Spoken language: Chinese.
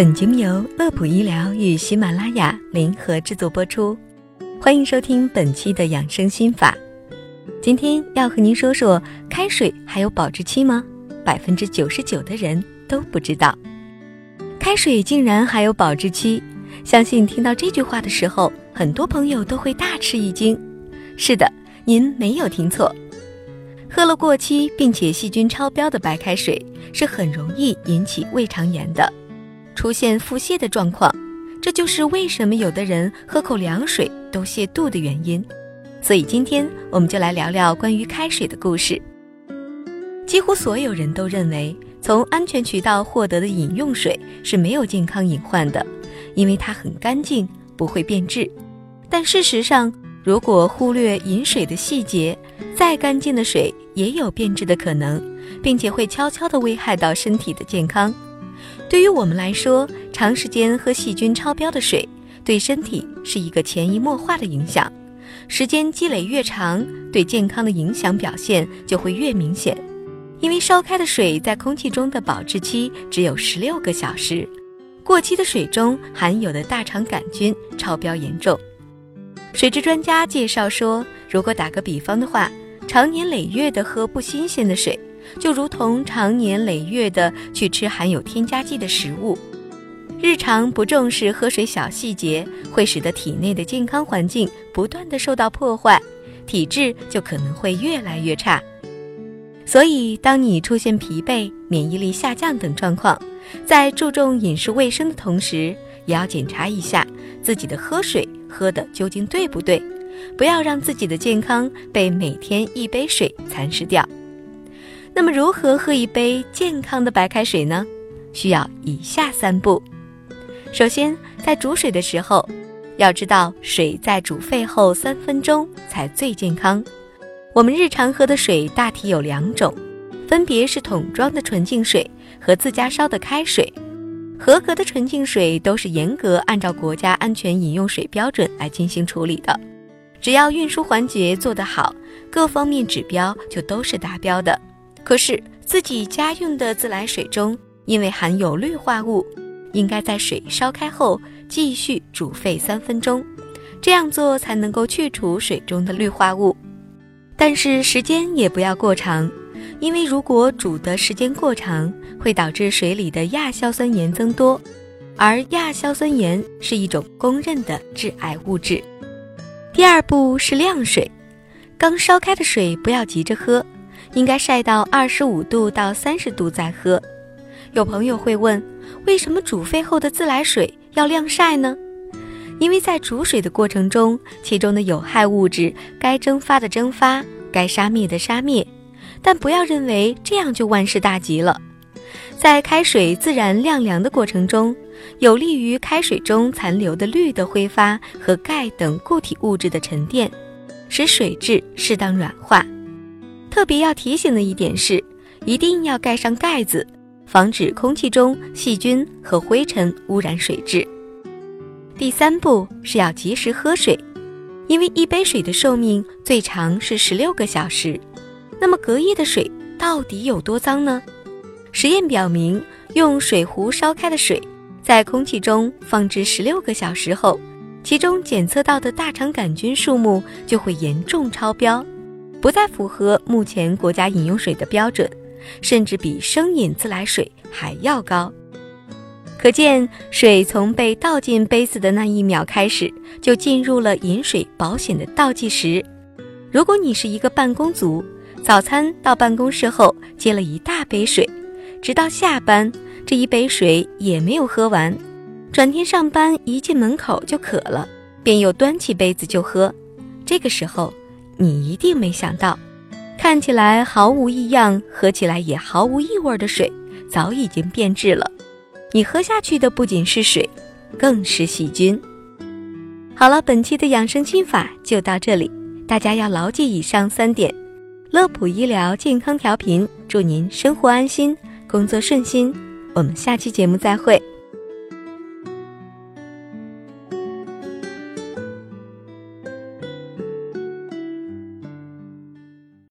本节目由乐普医疗与喜马拉雅联合制作播出，欢迎收听本期的养生心法。今天要和您说说，开水还有保质期吗？百分之九十九的人都不知道，开水竟然还有保质期。相信听到这句话的时候，很多朋友都会大吃一惊。是的，您没有听错，喝了过期并且细菌超标的白开水，是很容易引起胃肠炎的。出现腹泻的状况，这就是为什么有的人喝口凉水都泻肚的原因。所以今天我们就来聊聊关于开水的故事。几乎所有人都认为，从安全渠道获得的饮用水是没有健康隐患的，因为它很干净，不会变质。但事实上，如果忽略饮水的细节，再干净的水也有变质的可能，并且会悄悄地危害到身体的健康。对于我们来说，长时间喝细菌超标的水，对身体是一个潜移默化的影响。时间积累越长，对健康的影响表现就会越明显。因为烧开的水在空气中的保质期只有十六个小时，过期的水中含有的大肠杆菌超标严重。水质专家介绍说，如果打个比方的话，长年累月的喝不新鲜的水。就如同长年累月的去吃含有添加剂的食物，日常不重视喝水小细节，会使得体内的健康环境不断的受到破坏，体质就可能会越来越差。所以，当你出现疲惫、免疫力下降等状况，在注重饮食卫生的同时，也要检查一下自己的喝水喝的究竟对不对，不要让自己的健康被每天一杯水蚕食掉。那么，如何喝一杯健康的白开水呢？需要以下三步。首先，在煮水的时候，要知道水在煮沸后三分钟才最健康。我们日常喝的水大体有两种，分别是桶装的纯净水和自家烧的开水。合格的纯净水都是严格按照国家安全饮用水标准来进行处理的，只要运输环节做得好，各方面指标就都是达标的。可是自己家用的自来水中，因为含有氯化物，应该在水烧开后继续煮沸三分钟，这样做才能够去除水中的氯化物。但是时间也不要过长，因为如果煮的时间过长，会导致水里的亚硝酸盐增多，而亚硝酸盐是一种公认的致癌物质。第二步是晾水，刚烧开的水不要急着喝。应该晒到二十五度到三十度再喝。有朋友会问，为什么煮沸后的自来水要晾晒呢？因为在煮水的过程中，其中的有害物质该蒸发的蒸发，该杀灭的杀灭。但不要认为这样就万事大吉了。在开水自然晾凉的过程中，有利于开水中残留的氯的挥发和钙等固体物质的沉淀，使水质适当软化。特别要提醒的一点是，一定要盖上盖子，防止空气中细菌和灰尘污染水质。第三步是要及时喝水，因为一杯水的寿命最长是十六个小时。那么隔夜的水到底有多脏呢？实验表明，用水壶烧开的水，在空气中放置十六个小时后，其中检测到的大肠杆菌数目就会严重超标。不再符合目前国家饮用水的标准，甚至比生饮自来水还要高。可见，水从被倒进杯子的那一秒开始，就进入了饮水保险的倒计时。如果你是一个办公族，早餐到办公室后接了一大杯水，直到下班这一杯水也没有喝完，转天上班一进门口就渴了，便又端起杯子就喝，这个时候。你一定没想到，看起来毫无异样，喝起来也毫无异味的水，早已经变质了。你喝下去的不仅是水，更是细菌。好了，本期的养生心法就到这里，大家要牢记以上三点。乐普医疗健康调频，祝您生活安心，工作顺心。我们下期节目再会。